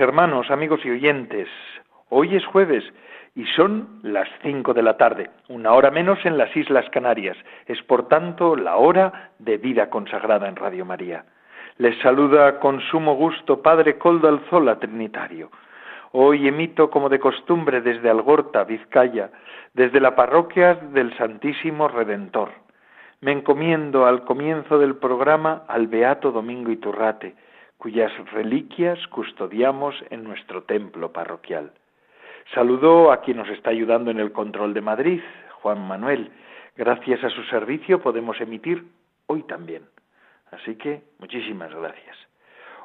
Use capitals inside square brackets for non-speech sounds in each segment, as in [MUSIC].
Hermanos, amigos y oyentes. Hoy es jueves y son las cinco de la tarde, una hora menos en las Islas Canarias. Es por tanto la hora de vida consagrada en Radio María. Les saluda con sumo gusto Padre Coldo Alzola Trinitario. Hoy emito como de costumbre desde Algorta, Vizcaya, desde la parroquia del Santísimo Redentor. Me encomiendo al comienzo del programa al Beato Domingo Iturrate, cuyas reliquias custodiamos en nuestro templo parroquial. Saludo a quien nos está ayudando en el control de Madrid, Juan Manuel. Gracias a su servicio podemos emitir hoy también. Así que muchísimas gracias.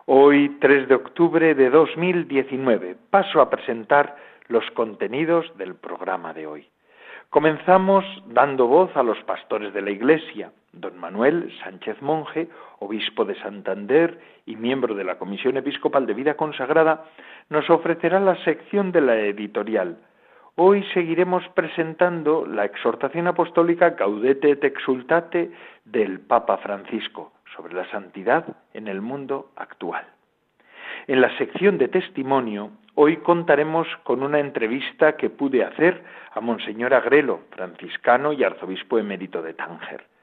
Hoy, 3 de octubre de 2019, paso a presentar los contenidos del programa de hoy. Comenzamos dando voz a los pastores de la Iglesia, don Manuel Sánchez Monje, obispo de Santander y miembro de la Comisión Episcopal de Vida Consagrada, nos ofrecerá la sección de la editorial. Hoy seguiremos presentando la exhortación apostólica Gaudete et Exultate del Papa Francisco sobre la santidad en el mundo actual. En la sección de testimonio, hoy contaremos con una entrevista que pude hacer a Monseñor Agrelo, franciscano y arzobispo emérito de Tánger.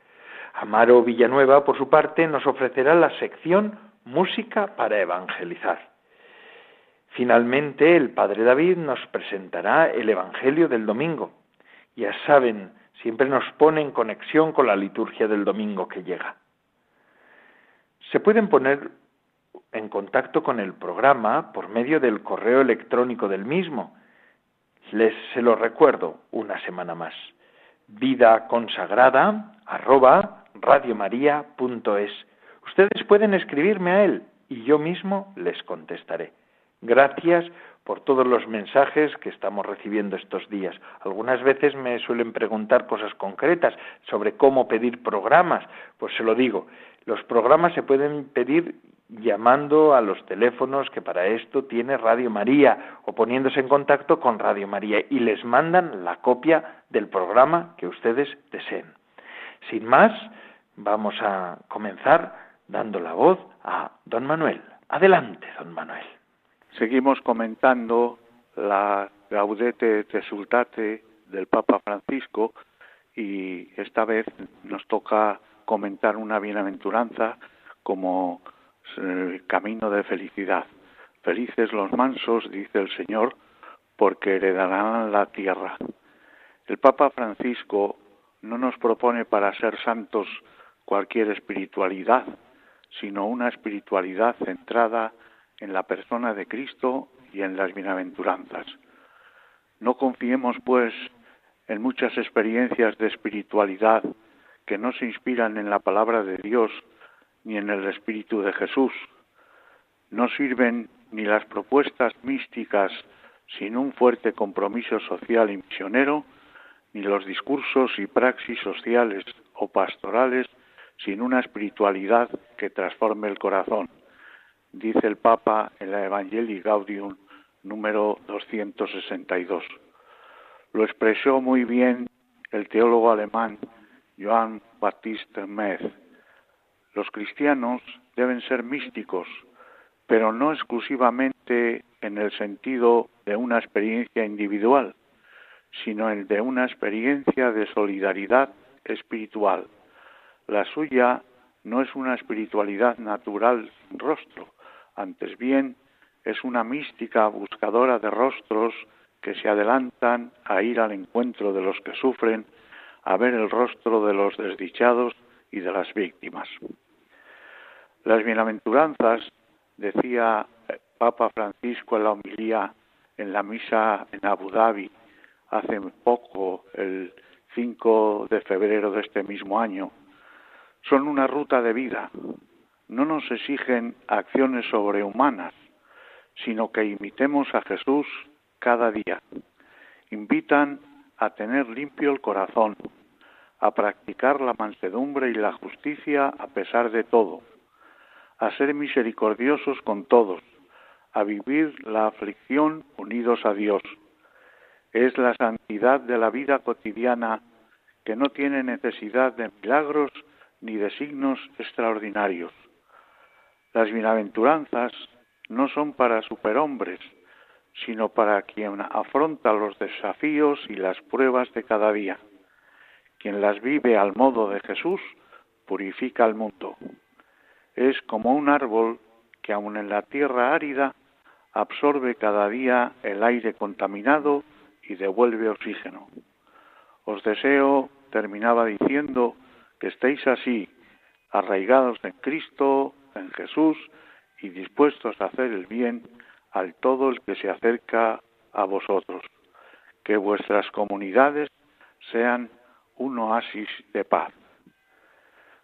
Amaro Villanueva, por su parte, nos ofrecerá la sección Música para Evangelizar. Finalmente, el Padre David nos presentará el Evangelio del domingo. Ya saben, siempre nos pone en conexión con la liturgia del domingo que llega. Se pueden poner en contacto con el programa por medio del correo electrónico del mismo. Les se lo recuerdo una semana más. Vida consagrada arroba radiomaria.es. Ustedes pueden escribirme a él y yo mismo les contestaré. Gracias por todos los mensajes que estamos recibiendo estos días. Algunas veces me suelen preguntar cosas concretas sobre cómo pedir programas. Pues se lo digo, los programas se pueden pedir llamando a los teléfonos que para esto tiene Radio María o poniéndose en contacto con Radio María y les mandan la copia del programa que ustedes deseen. Sin más, vamos a comenzar dando la voz a don Manuel. Adelante, don Manuel. Seguimos comentando la Gaudete Resultate del Papa Francisco y esta vez nos toca comentar una bienaventuranza como eh, camino de felicidad. Felices los mansos, dice el Señor, porque heredarán la tierra. El Papa Francisco no nos propone para ser santos cualquier espiritualidad, sino una espiritualidad centrada en la persona de Cristo y en las bienaventuranzas. No confiemos, pues, en muchas experiencias de espiritualidad que no se inspiran en la palabra de Dios ni en el Espíritu de Jesús. No sirven ni las propuestas místicas sin un fuerte compromiso social y misionero, ni los discursos y praxis sociales o pastorales sin una espiritualidad que transforme el corazón, dice el Papa en la Evangelii Gaudium número 262. Lo expresó muy bien el teólogo alemán Johann Baptiste Metz. Los cristianos deben ser místicos, pero no exclusivamente en el sentido de una experiencia individual, sino el de una experiencia de solidaridad espiritual. La suya no es una espiritualidad natural rostro, antes bien es una mística buscadora de rostros que se adelantan a ir al encuentro de los que sufren, a ver el rostro de los desdichados y de las víctimas. Las bienaventuranzas, decía Papa Francisco en la homilía en la misa en Abu Dhabi hace poco, el 5 de febrero de este mismo año, son una ruta de vida. No nos exigen acciones sobrehumanas, sino que imitemos a Jesús cada día. Invitan a tener limpio el corazón, a practicar la mansedumbre y la justicia a pesar de todo, a ser misericordiosos con todos, a vivir la aflicción unidos a Dios. Es la santidad de la vida cotidiana que no tiene necesidad de milagros ni de signos extraordinarios. Las bienaventuranzas no son para superhombres, sino para quien afronta los desafíos y las pruebas de cada día. Quien las vive al modo de Jesús purifica el mundo. Es como un árbol que aun en la tierra árida absorbe cada día el aire contaminado y devuelve oxígeno. Os deseo, terminaba diciendo, que estéis así, arraigados en Cristo, en Jesús, y dispuestos a hacer el bien al todo el que se acerca a vosotros. Que vuestras comunidades sean un oasis de paz.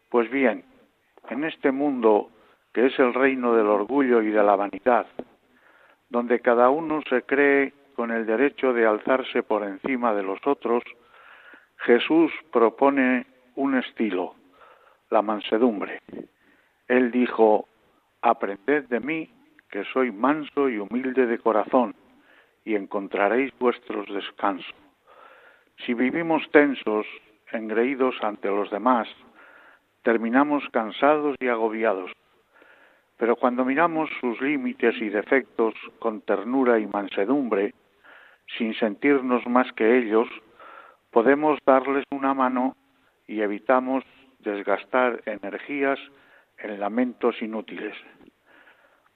Pues bien, en este mundo que es el reino del orgullo y de la vanidad, donde cada uno se cree con el derecho de alzarse por encima de los otros, Jesús propone un estilo, la mansedumbre. Él dijo, aprended de mí, que soy manso y humilde de corazón, y encontraréis vuestros descansos. Si vivimos tensos, engreídos ante los demás, terminamos cansados y agobiados. Pero cuando miramos sus límites y defectos con ternura y mansedumbre, sin sentirnos más que ellos, podemos darles una mano y evitamos desgastar energías en lamentos inútiles.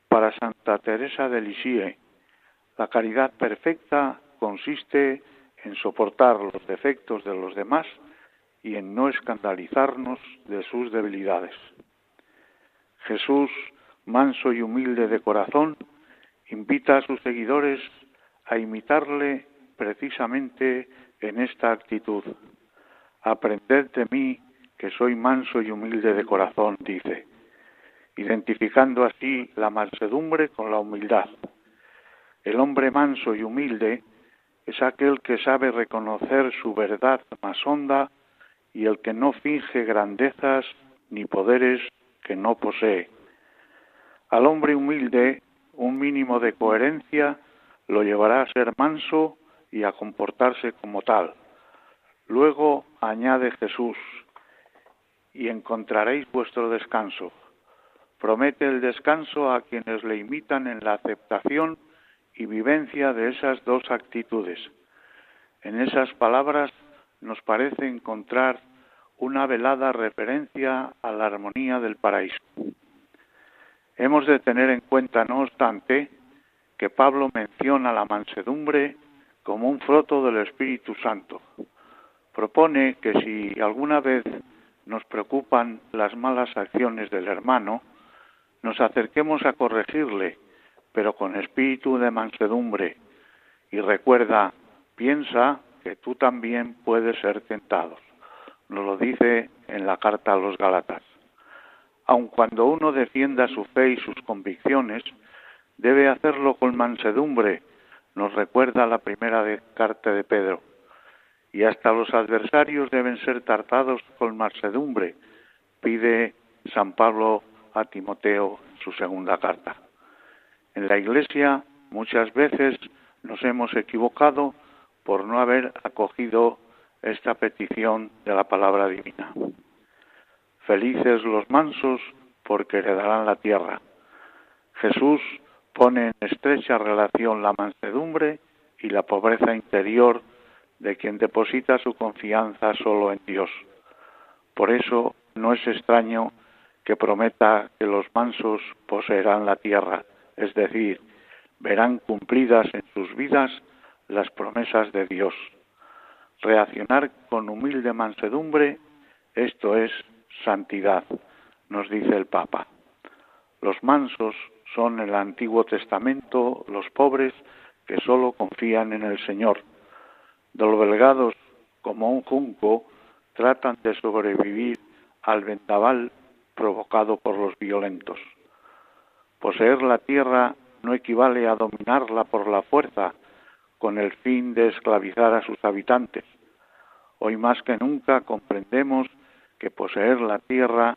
Para Santa Teresa de Lisieux, la caridad perfecta consiste en soportar los defectos de los demás y en no escandalizarnos de sus debilidades. Jesús, manso y humilde de corazón, invita a sus seguidores a imitarle precisamente en esta actitud. Aprended de mí, que soy manso y humilde de corazón, dice, identificando así la mansedumbre con la humildad. El hombre manso y humilde es aquel que sabe reconocer su verdad más honda y el que no finge grandezas ni poderes que no posee. Al hombre humilde un mínimo de coherencia lo llevará a ser manso y a comportarse como tal. Luego añade Jesús, y encontraréis vuestro descanso. Promete el descanso a quienes le imitan en la aceptación y vivencia de esas dos actitudes. En esas palabras nos parece encontrar una velada referencia a la armonía del paraíso. Hemos de tener en cuenta, no obstante, que Pablo menciona la mansedumbre como un fruto del Espíritu Santo. Propone que si alguna vez nos preocupan las malas acciones del hermano, nos acerquemos a corregirle, pero con espíritu de mansedumbre. Y recuerda, piensa que tú también puedes ser tentado. Nos lo dice en la carta a los Galatas. Aun cuando uno defienda su fe y sus convicciones, debe hacerlo con mansedumbre, nos recuerda la primera carta de Pedro. Y hasta los adversarios deben ser tratados con mansedumbre, pide San Pablo a Timoteo en su segunda carta. En la Iglesia muchas veces nos hemos equivocado por no haber acogido esta petición de la palabra divina. Felices los mansos porque heredarán la tierra. Jesús pone en estrecha relación la mansedumbre y la pobreza interior de quien deposita su confianza solo en Dios. Por eso no es extraño que prometa que los mansos poseerán la tierra, es decir, verán cumplidas en sus vidas las promesas de Dios. Reaccionar con humilde mansedumbre, esto es santidad, nos dice el Papa. Los mansos son el Antiguo Testamento los pobres que solo confían en el Señor. Delgados como un junco tratan de sobrevivir al vendaval provocado por los violentos. Poseer la tierra no equivale a dominarla por la fuerza, con el fin de esclavizar a sus habitantes. Hoy más que nunca comprendemos que poseer la tierra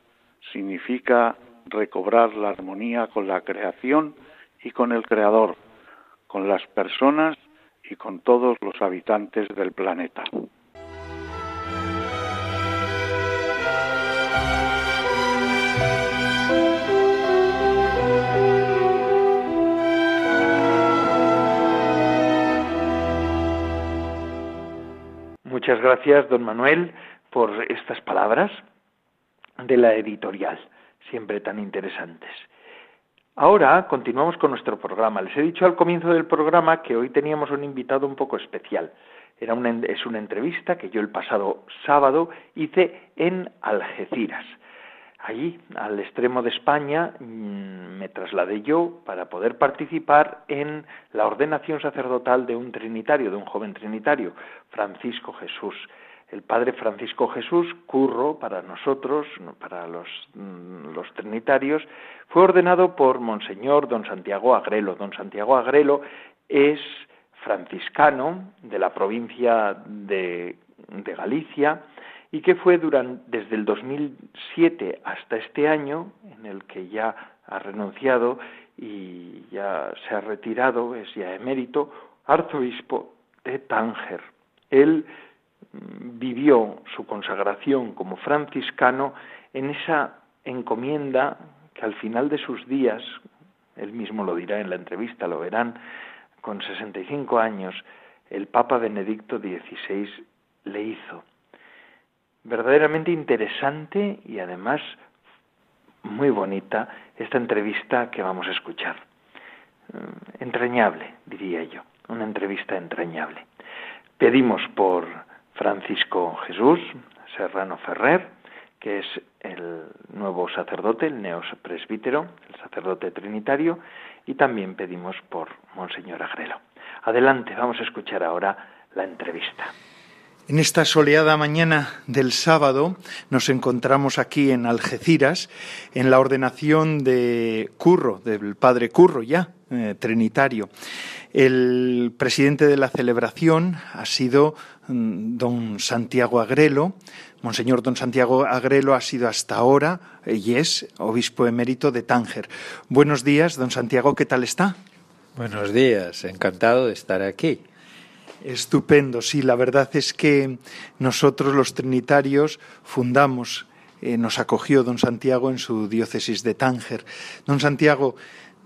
significa recobrar la armonía con la creación y con el Creador, con las personas y con todos los habitantes del planeta. Muchas gracias, don Manuel, por estas palabras de la editorial, siempre tan interesantes. Ahora continuamos con nuestro programa. Les he dicho al comienzo del programa que hoy teníamos un invitado un poco especial. Era una, es una entrevista que yo el pasado sábado hice en Algeciras. Allí, al extremo de España, mm, me trasladé yo para poder participar en la ordenación sacerdotal de un trinitario, de un joven trinitario, Francisco Jesús. El padre Francisco Jesús, curro para nosotros, para los, mm, los trinitarios, fue ordenado por Monseñor Don Santiago Agrelo. Don Santiago Agrelo es franciscano de la provincia de, de Galicia, y que fue durante, desde el 2007 hasta este año, en el que ya ha renunciado y ya se ha retirado, es ya emérito, arzobispo de Tánger. Él vivió su consagración como franciscano en esa encomienda que al final de sus días, él mismo lo dirá en la entrevista, lo verán, con 65 años, el Papa Benedicto XVI le hizo verdaderamente interesante y además muy bonita esta entrevista que vamos a escuchar. Mm, entrañable, diría yo, una entrevista entrañable. Pedimos por Francisco Jesús Serrano Ferrer, que es el nuevo sacerdote, el neopresbítero, el sacerdote trinitario, y también pedimos por Monseñor Agrelo. Adelante, vamos a escuchar ahora la entrevista. En esta soleada mañana del sábado nos encontramos aquí en Algeciras en la ordenación de Curro, del padre Curro ya, eh, trinitario. El presidente de la celebración ha sido mm, don Santiago Agrelo. Monseñor don Santiago Agrelo ha sido hasta ahora y es obispo emérito de Tánger. Buenos días, don Santiago, ¿qué tal está? Buenos días, encantado de estar aquí. Estupendo, sí, la verdad es que nosotros los trinitarios fundamos, eh, nos acogió don Santiago en su diócesis de Tánger. Don Santiago,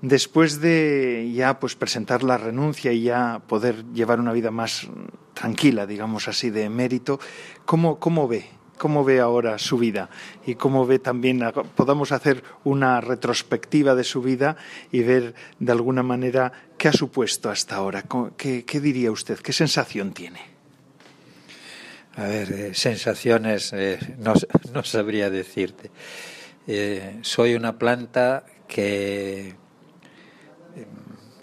después de ya pues presentar la renuncia y ya poder llevar una vida más tranquila, digamos así, de mérito, ¿cómo, cómo ve cómo ve ahora su vida y cómo ve también, podamos hacer una retrospectiva de su vida y ver de alguna manera qué ha supuesto hasta ahora. ¿Qué, diría usted? ¿Qué sensación tiene? A ver, eh, sensaciones eh, no, sabría decirte. Eh, soy una planta que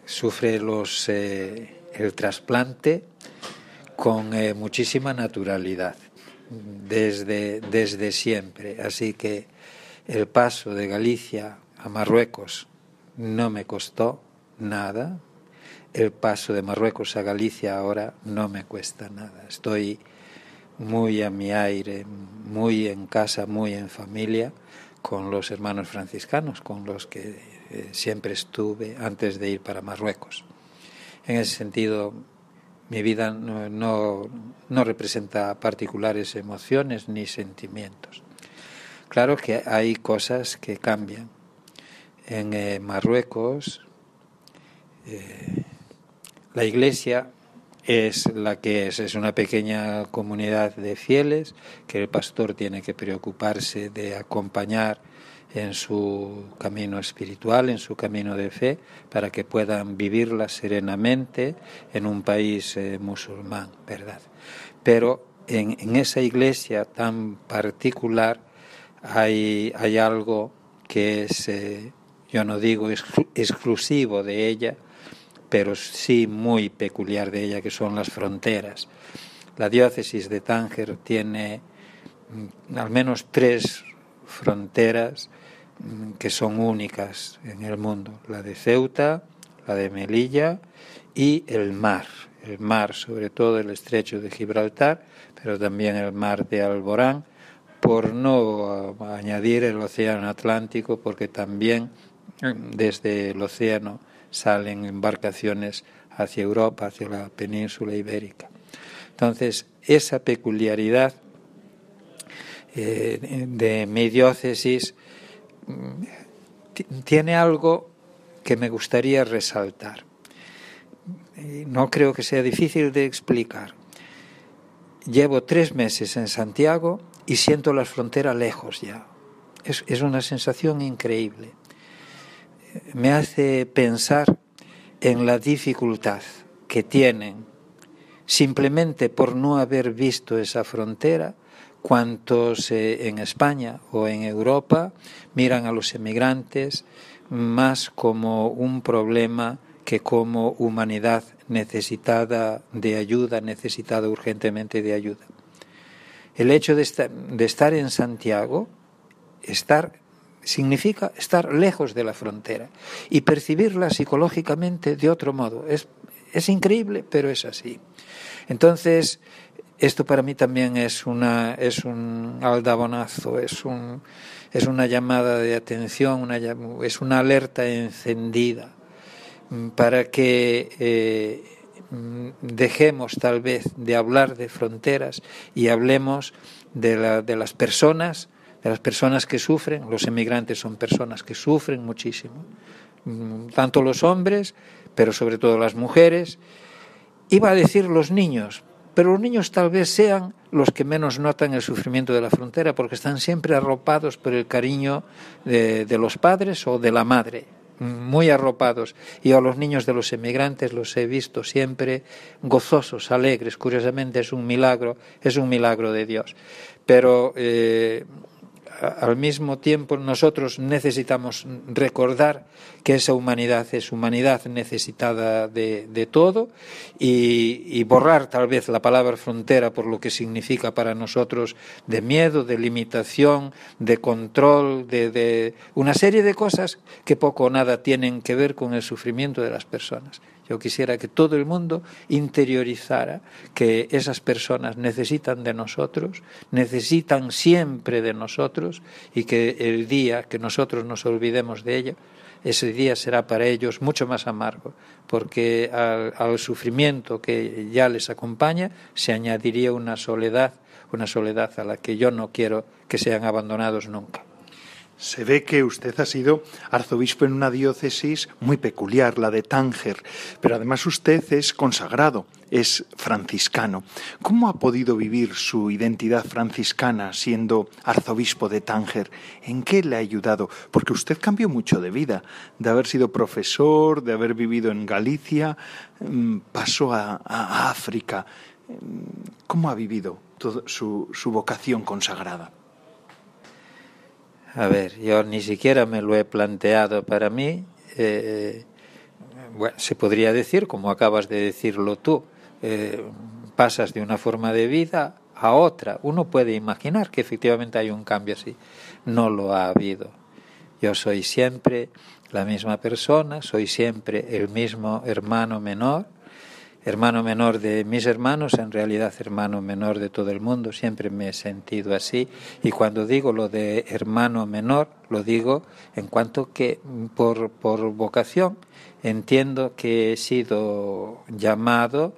sufre los, el trasplante con muchísima naturalidad desde, desde siempre. Así que el paso de Galicia a Marruecos no me costó nada. El paso de Marruecos a Galicia ahora no me cuesta nada. Estoy muy a mi aire, muy en casa, muy en familia con los hermanos franciscanos, con los que eh, siempre estuve antes de ir para Marruecos. En ese sentido, mi vida no, representa particulares emociones ni sentimientos. Claro que hay cosas que cambian. En eh, Marruecos, eh, la iglesia es la que es, es una pequeña comunidad de fieles que el pastor tiene que preocuparse de acompañar en su camino espiritual, en su camino de fe, para que puedan vivirla serenamente en un país eh, musulmán, ¿verdad? Pero en, esa iglesia tan particular hay, hay algo que es, eh, yo no digo exclusivo de ella, pero sí muy peculiar de ella, que son las fronteras. La diócesis de Tánger tiene mm, al menos tres fronteras que son únicas en el mundo, la de Ceuta, la de Melilla y el mar, el mar, sobre todo el estrecho de Gibraltar, pero también el mar de Alborán, por no añadir el océano Atlántico, porque también mm, desde el océano salen embarcaciones hacia Europa, hacia la península ibérica. Entonces, esa peculiaridad eh, de mi diócesis mm, tiene algo que me gustaría resaltar. No creo que sea difícil de explicar. Llevo tres meses en Santiago y siento la frontera lejos ya. Es, es una sensación increíble. Me hace pensar en la dificultad que tienen simplemente por no haber visto esa frontera cuantos eh, en España o en Europa miran a los emigrantes más como un problema que como humanidad necesitada de ayuda, necesitada urgentemente de ayuda. El hecho de estar, de estar en Santiago, estar significa estar lejos de la frontera y percibirla psicológicamente de otro modo. Es, es increíble, pero es así. Entonces, esto para mí también es, una, es un aldabonazo, es, un, es una llamada de atención, una, es una alerta encendida para que eh, dejemos tal vez de hablar de fronteras y hablemos de, la, de las personas de las personas que sufren, los emigrantes son personas que sufren muchísimo, mm, tanto los hombres, pero sobre todo las mujeres, iba a decir los niños, pero los niños tal vez sean los que menos notan el sufrimiento de la frontera, porque están siempre arropados por el cariño de, los padres o de la madre, muy arropados. Y a los niños de los emigrantes los he visto siempre gozosos, alegres. Curiosamente es un milagro, es un milagro de Dios. Pero eh, al mismo tiempo nosotros necesitamos recordar que esa humanidad es humanidad necesitada de, todo y, borrar tal vez la palabra frontera por lo que significa para nosotros de miedo, de limitación, de control, de, de una serie de cosas que poco o nada tienen que ver con el sufrimiento de las personas. Yo quisiera que todo el mundo interiorizara que esas personas necesitan de nosotros, necesitan siempre de nosotros y que el día que nosotros nos olvidemos de ello, ese día será para ellos mucho más amargo, porque al, sufrimiento que ya les acompaña se añadiría una soledad, una soledad a la que yo no quiero que sean abandonados nunca. Se ve que usted ha sido arzobispo en una diócesis muy peculiar, la de Tánger, pero además usted es consagrado, es franciscano. ¿Cómo ha podido vivir su identidad franciscana siendo arzobispo de Tánger? ¿En qué le ha ayudado? Porque usted cambió mucho de vida, de haber sido profesor, de haber vivido en Galicia, mm, pasó a, África. ¿Cómo ha vivido su vocación consagrada? A ver, yo ni siquiera me lo he planteado para mí. Eh, bueno, se podría decir, como acabas de decirlo tú, eh, pasas de una forma de vida a otra. Uno puede imaginar que efectivamente hay un cambio así. No lo ha habido. Yo soy siempre la misma persona, soy siempre el mismo hermano menor, hermano menor de mis hermanos, en realidad hermano menor de todo el mundo, siempre me he sentido así. Y cuando digo lo de hermano menor, lo digo en cuanto que por, por vocación entiendo que he sido llamado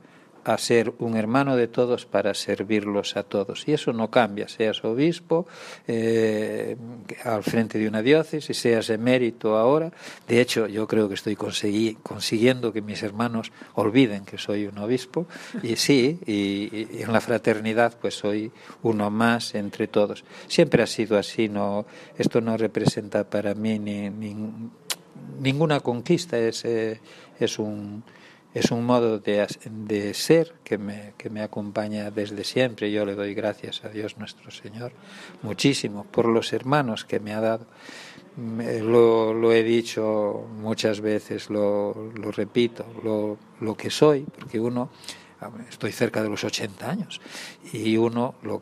a ser un hermano de todos para servirlos a todos. Y eso no cambia, seas obispo, eh, al frente de una diócesis, seas emérito ahora. De hecho, yo creo que estoy consiguiendo que mis hermanos olviden que soy un obispo. Y sí, y, en la fraternidad, pues soy uno más entre todos. Siempre ha sido así, no, esto no representa para mí ni, ni ninguna conquista, es, eh, es un es un modo de, de ser que me, que me, acompaña desde siempre. Yo le doy gracias a Dios nuestro Señor muchísimo por los hermanos que me ha dado. Lo, lo he dicho muchas veces, lo, lo repito, lo, lo, que soy, porque uno estoy cerca de los 80 años y uno lo,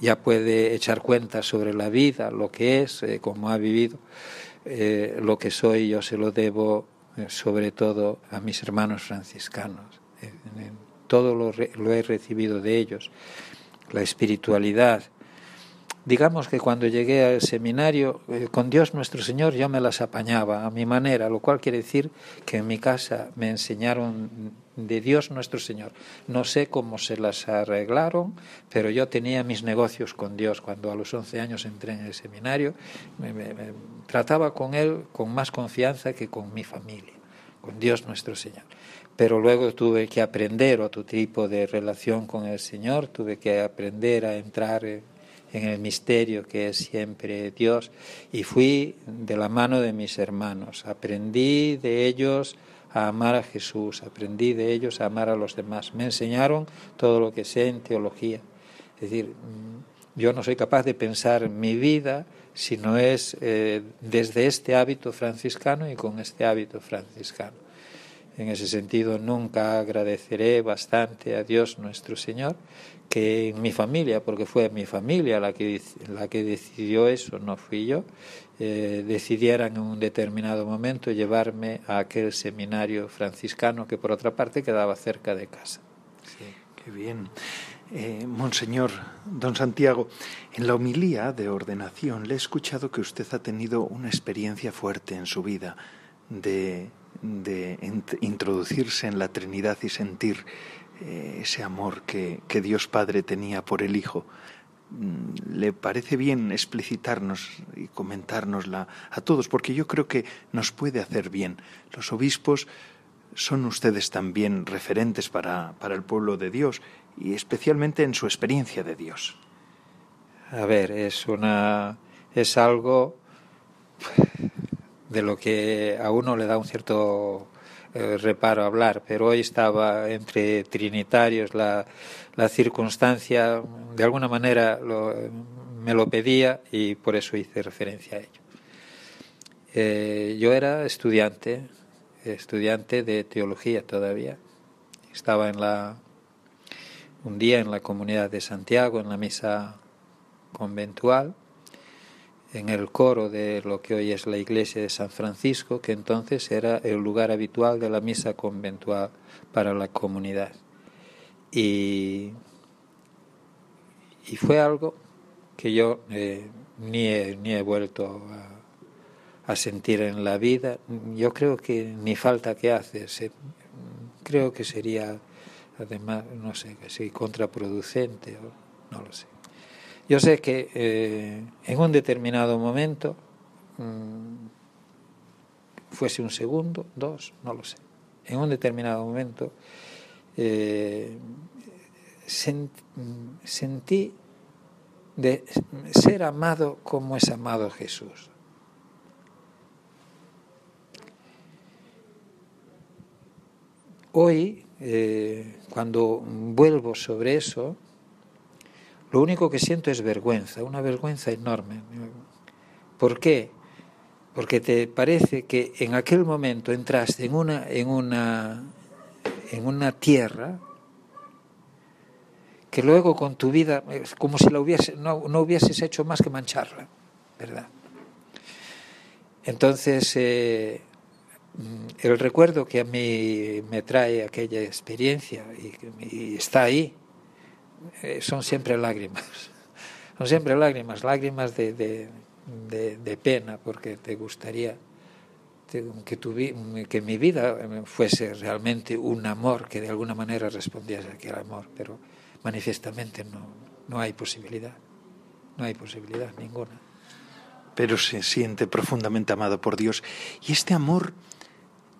ya puede echar cuenta sobre la vida, lo que es, eh, cómo ha vivido, eh, lo que soy, yo se lo debo eh, sobre todo a mis hermanos franciscanos. todo lo, lo he recibido de ellos, la espiritualidad, digamos que cuando llegué al seminario, eh, con Dios nuestro Señor yo me las apañaba a mi manera, lo cual quiere decir que en mi casa me enseñaron de Dios nuestro Señor. No sé cómo se las arreglaron, pero yo tenía mis negocios con Dios. Cuando a los 11 años entré en el seminario, me, trataba con Él con más confianza que con mi familia, con Dios nuestro Señor pero luego tuve que aprender otro tipo de relación con el Señor, tuve que aprender a entrar en el misterio que es siempre Dios y fui de la mano de mis hermanos. Aprendí de ellos a amar a Jesús, aprendí de ellos a amar a los demás. Me enseñaron todo lo que sé en teología. Es decir, mm, yo no soy capaz de pensar mi vida si no es eh, desde este hábito franciscano y con este hábito franciscano. En ese sentido, nunca agradeceré bastante a Dios nuestro Señor que en mi familia, porque fue mi familia la que, la que decidió eso, no fui yo, eh, decidieran en un determinado momento llevarme a aquel seminario franciscano que por otra parte quedaba cerca de casa. Sí, qué bien. Eh, Monseñor, don Santiago, en la homilía de ordenación le he escuchado que usted ha tenido una experiencia fuerte en su vida de, de introducirse en la Trinidad y sentir eh, ese amor que, que, Dios Padre tenía por el Hijo. Mm, ¿Le parece bien explicitarnos y comentárnosla a todos? Porque yo creo que nos puede hacer bien. Los obispos son ustedes también referentes para, para el pueblo de Dios y especialmente en su experiencia de Dios. A ver, es una es algo de lo que a uno le da un cierto eh, reparo hablar, pero hoy estaba entre trinitarios la, la circunstancia, de alguna manera me lo pedía y por eso hice referencia a ello. Eh, yo era estudiante, estudiante de teología todavía. Estaba en la, un día en la comunidad de Santiago, en la misa conventual, en el coro de lo que hoy es la iglesia de San Francisco, que entonces era el lugar habitual de la misa conventual para la comunidad. Y, y fue algo que yo eh, ni, he, ni he vuelto a, sentir en la vida. Yo creo que ni falta que hace. creo que sería, además, no sé, si contraproducente, o, no lo sé. Yo sé que eh, en un determinado momento, mm, fuese un segundo, dos, no lo sé, en un determinado momento eh, sentí ser amado como es amado Jesús. Hoy, eh, cuando vuelvo sobre eso, lo único que siento es vergüenza, una vergüenza enorme. ¿Por qué? Porque te parece que en aquel momento entraste en una, en una, en una tierra que luego con tu vida, es como si la hubiese, no, no hubieses hecho más que mancharla, ¿verdad? Entonces, eh, el recuerdo que a mí me trae aquella experiencia y está ahí, eh, son siempre lágrimas. Son siempre lágrimas, lágrimas de, de, pena, porque te gustaría que, tu, que mi vida fuese realmente un amor que de alguna manera respondiese a aquel amor, pero manifiestamente no, no hay posibilidad, no hay posibilidad ninguna. Pero se siente profundamente amado por Dios y este amor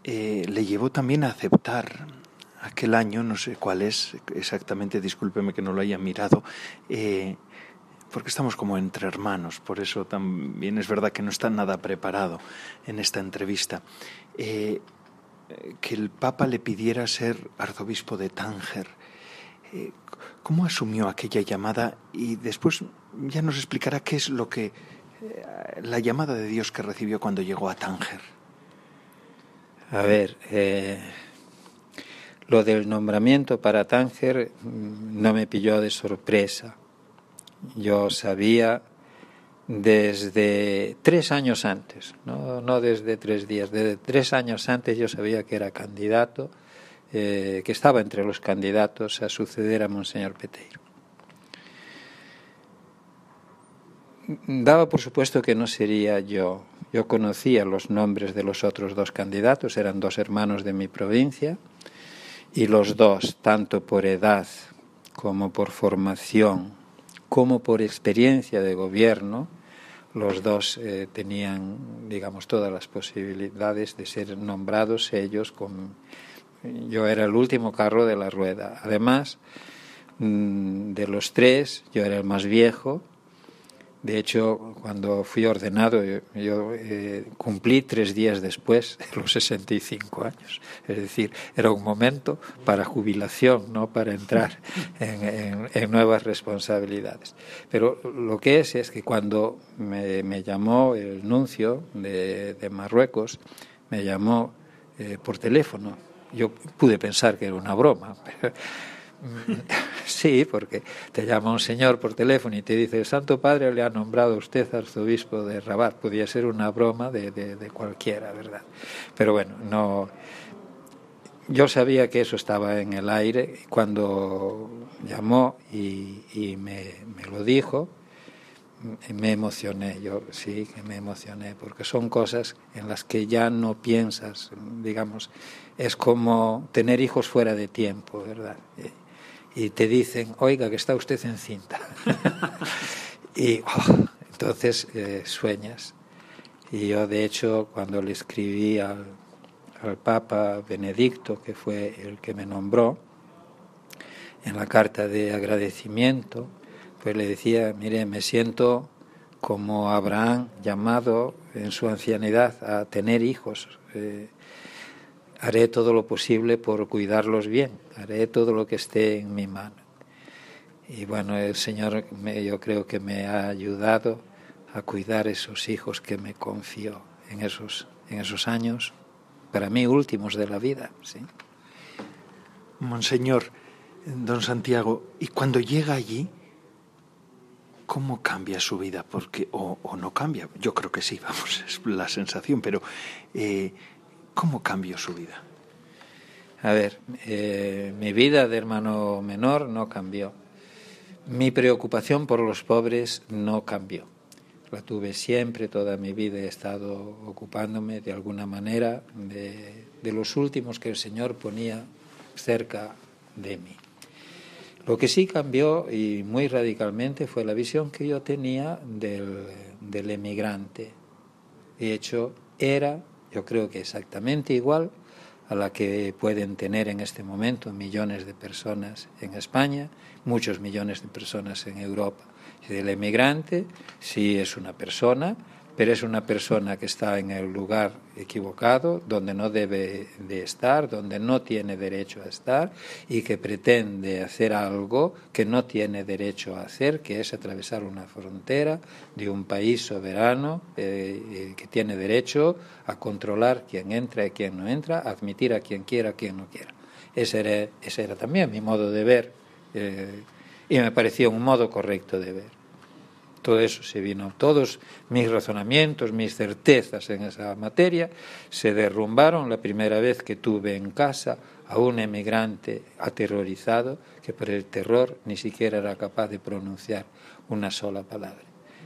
eh, le llevó también a aceptar aquel año, no sé cuál es exactamente, discúlpeme que no lo haya mirado, eh, porque estamos como entre hermanos, por eso también es verdad que no está nada preparado en esta entrevista. Eh, que el Papa le pidiera ser arzobispo de Tánger. Eh, ¿Cómo asumió aquella llamada? Y después ya nos explicará qué es lo que la llamada de Dios que recibió cuando llegó a Tánger. A ver, lo del nombramiento para Tánger mm, no me pilló de sorpresa. Yo sabía desde tres años antes, no, no desde tres días, desde tres años antes yo sabía que era candidato, eh, que estaba entre los candidatos a suceder a Monseñor Peteiro. Daba por supuesto que no sería yo. Yo conocía los nombres de los otros dos candidatos, eran dos hermanos de mi provincia, y los dos, tanto por edad como por formación, como por experiencia de gobierno, los dos eh, tenían, digamos, todas las posibilidades de ser nombrados ellos. Con, yo era el último carro de la rueda. Además, mm, de los tres, yo era el más viejo de hecho, cuando fui ordenado, yo, eh, cumplí tres días después los 65 años. Es decir, era un momento para jubilación, no para entrar en, nuevas responsabilidades. Pero lo que es es que cuando me, llamó el nuncio de, Marruecos, me llamó eh, por teléfono. Yo pude pensar que era una broma. [LAUGHS] Sí, porque te llama un señor por teléfono y te dice, el Santo Padre le ha nombrado a usted arzobispo de Rabat. Podía ser una broma de, de, cualquiera, ¿verdad? Pero bueno, no... Yo sabía que eso estaba en el aire cuando llamó y, me lo dijo, me emocioné, yo sí que me emocioné, porque son cosas en las que ya no piensas, digamos, es como tener hijos fuera de tiempo, ¿verdad? Y te dicen, oiga, que está usted encinta. [LAUGHS] y oh, entonces eh, sueñas. Y yo, de hecho, cuando le escribí al, al Papa Benedicto, que fue el que me nombró, en la carta de agradecimiento, pues le decía, mire, me siento como Abraham llamado en su ancianidad a tener hijos. Eh, haré todo lo posible por cuidarlos bien, haré todo lo que esté en mi mano. Y bueno, el Señor yo creo que me ha ayudado a cuidar esos hijos que me confió en esos, en esos años, para mí últimos de la vida. ¿sí? Monseñor, don Santiago, ¿y cuando llega allí, cómo cambia su vida? Porque, o, no cambia, yo creo que sí, [LAUGHS] vamos, es la sensación, pero eh, ¿Cómo cambió su vida? A ver, eh, mi vida de hermano menor no cambió. Mi preocupación por los pobres no cambió. La tuve siempre, toda mi vida he estado ocupándome de alguna manera de, los últimos que el Señor ponía cerca de mí. Lo que sí cambió y muy radicalmente fue la visión que yo tenía del, del emigrante. De hecho, era yo creo que exactamente igual a la que pueden tener en este momento millones de personas en España, muchos millones de personas en Europa. El emigrante sí es una persona pero es una persona que está en el lugar equivocado, donde no debe de estar, donde no tiene derecho a estar y que pretende hacer algo que no tiene derecho a hacer, que es atravesar una frontera de un país soberano eh, eh, que tiene derecho a controlar quién entra y quién no entra, a admitir a quien quiera, a quien no quiera. Ese era, ese era también mi modo de ver eh, y me parecía un modo correcto de ver todo eso se vino, todos mis razonamientos, mis certezas en esa materia se derrumbaron la primera vez que tuve en casa a un emigrante aterrorizado que por el terror ni siquiera era capaz de pronunciar una sola palabra.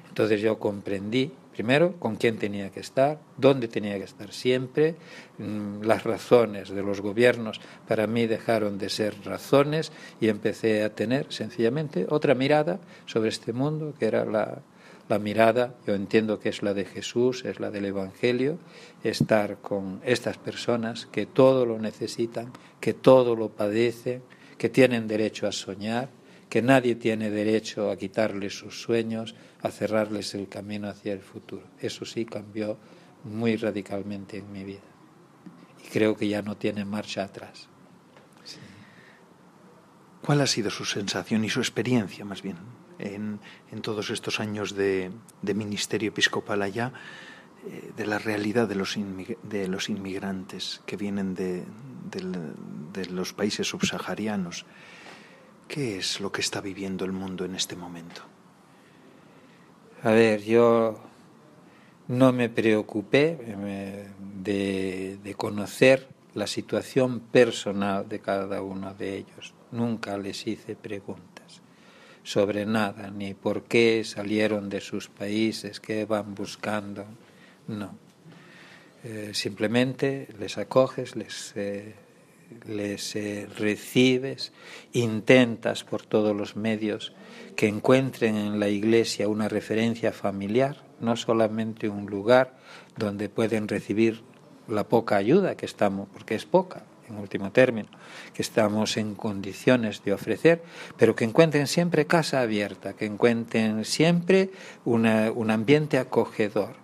Entonces yo comprendí primero con quién tenía que estar, dónde tenía que estar siempre. Mm, las razones de los gobiernos para mí dejaron de ser razones y empecé a tener sencillamente otra mirada sobre este mundo, que era la, la mirada, yo entiendo que es la de Jesús, es la del Evangelio, estar con estas personas que todo lo necesitan, que todo lo padecen, que tienen derecho a soñar, que nadie tiene derecho a quitarles sus sueños, a cerrarles el camino hacia el futuro. Eso sí cambió muy radicalmente en mi vida. Y creo que ya no tiene marcha atrás. ¿Cuál ha sido su sensación y su experiencia, más bien, en, todos estos años de, ministerio episcopal allá, eh, de la realidad de los, de los inmigrantes que vienen de, de los países subsaharianos. ¿Qué es lo que está viviendo el mundo en este momento? A ver, yo no me preocupé de, de, conocer la situación personal de cada uno de ellos. Nunca les hice preguntas sobre nada, ni por qué salieron de sus países, qué van buscando. No. Eh, simplemente les acoges, les, eh, les eh, recibes, intentas por todos los medios que encuentren en la iglesia una referencia familiar, no solamente un lugar donde pueden recibir la poca ayuda que estamos, porque es poca, en último término, que estamos en condiciones de ofrecer, pero que encuentren siempre casa abierta, que encuentren siempre un ambiente acogedor.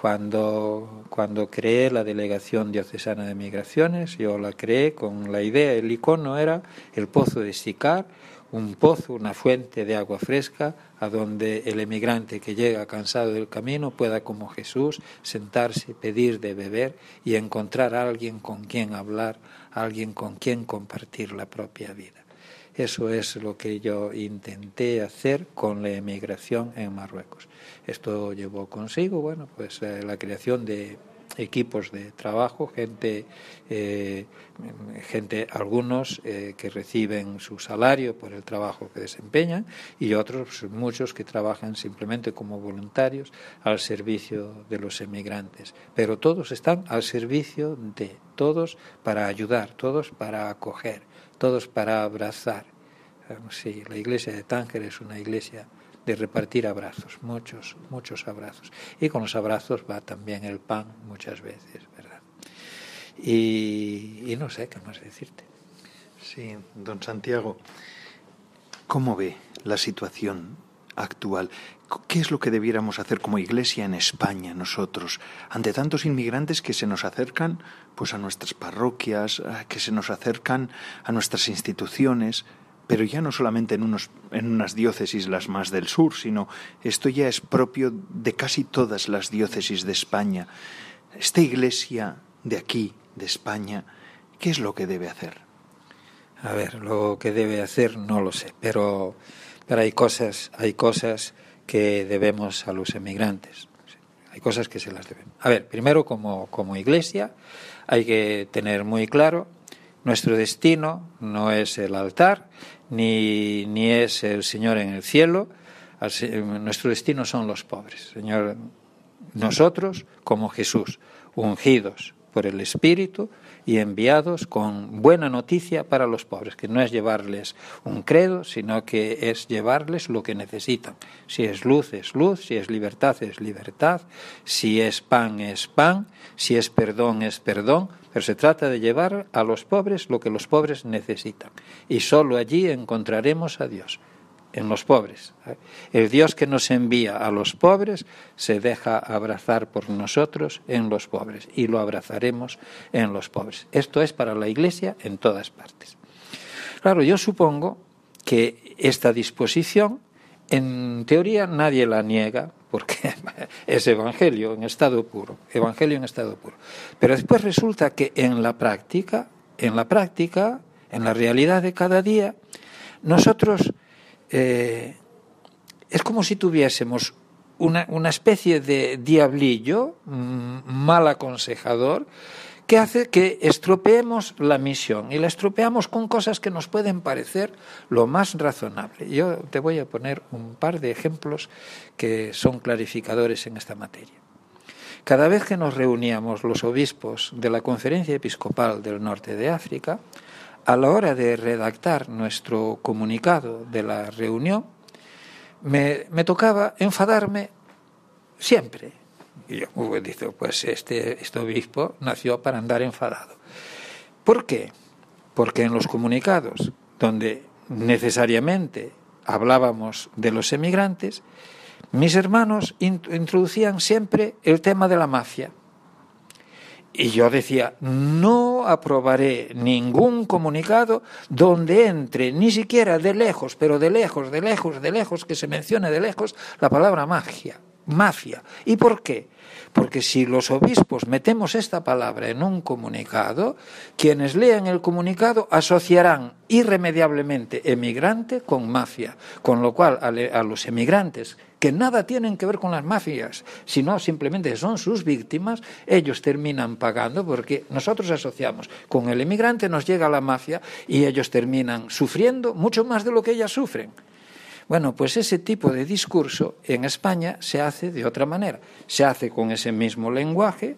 Cuando, cuando creé la Delegación Diocesana de Migraciones, yo la creé con la idea, el icono era el pozo de Sicar, un pozo, una fuente de agua fresca, a donde el emigrante que llega cansado del camino pueda, como Jesús, sentarse, pedir de beber y encontrar a alguien con quien hablar, alguien con quien compartir la propia vida. Eso es lo que yo intenté hacer con la emigración en Marruecos. Esto llevó consigo, bueno, pues eh, la creación de equipos de trabajo, gente, eh, gente algunos eh, que reciben su salario por el trabajo que desempeñan y otros, muchos que trabajan simplemente como voluntarios al servicio de los emigrantes. Pero todos están al servicio de, todos para ayudar, todos para acoger, todos para abrazar. Sí, la iglesia de Tánger es una iglesia de repartir abrazos, muchos, muchos abrazos. Y con los abrazos va también el pan muchas veces, ¿verdad? Y, no sé qué más decirte. Sí, don Santiago, ¿cómo ve la situación actual? ¿Qué es lo que debiéramos hacer como iglesia en España nosotros ante tantos inmigrantes que se nos acercan pues a nuestras parroquias, que se nos acercan a nuestras instituciones? Pero ya no solamente en, unos, en unas diócesis las más del sur, sino esto ya es propio de casi todas las diócesis de España. Esta iglesia de aquí, de España, ¿qué es lo que debe hacer? A ver, lo que debe hacer no lo sé, pero, pero hay cosas, hay cosas que debemos a los emigrantes. Hay cosas que se las deben. A ver, primero como, como iglesia hay que tener muy claro nuestro destino no es el altar, ni, ni es el Señor en el cielo. Nuestro destino son los pobres. Señor, nosotros como Jesús, ungidos por el Espíritu y enviados con buena noticia para los pobres, que no es llevarles un credo, sino que es llevarles lo que necesitan. Si es luz, es luz, si es libertad, es libertad, si es pan, es pan, si es perdón, es perdón, pero se trata de llevar a los pobres lo que los pobres necesitan. Y solo allí encontraremos a Dios, en los pobres. El Dios que nos envía a los pobres se deja abrazar por nosotros en los pobres y lo abrazaremos en los pobres. Esto es para la Iglesia en todas partes. Claro, yo supongo que esta disposición, en teoría nadie la niega, porque [LAUGHS] es evangelio en estado puro, evangelio en estado puro. Pero después resulta que en la práctica, en la práctica, en la realidad de cada día, nosotros eh, es como si tuviésemos una, una especie de diablillo, mm, mal aconsejador, que hace que estropeemos la misión y la estropeamos con cosas que nos pueden parecer lo más razonable. Yo te voy a poner un par de ejemplos que son clarificadores en esta materia. Cada vez que nos reuníamos los obispos de la Conferencia Episcopal del Norte de África, a la hora de redactar nuestro comunicado de la reunión, me, me tocaba enfadarme siempre, y yo dice, pues este, este obispo nació para andar enfadado. ¿Por qué? Porque en los comunicados, donde necesariamente hablábamos de los emigrantes, mis hermanos introducían siempre el tema de la mafia. Y yo decía, no aprobaré ningún comunicado donde entre ni siquiera de lejos, pero de lejos, de lejos, de lejos, que se mencione de lejos la palabra magia mafia. ¿Y por qué? Porque si los obispos metemos esta palabra en un comunicado, quienes lean el comunicado asociarán irremediablemente emigrante con mafia, con lo cual a, los emigrantes que nada tienen que ver con las mafias, sino simplemente son sus víctimas, ellos terminan pagando porque nosotros asociamos con el emigrante nos llega la mafia y ellos terminan sufriendo mucho más de lo que ellas sufren. Bueno, pues ese tipo de discurso en España se hace de otra manera. Se hace con ese mismo lenguaje,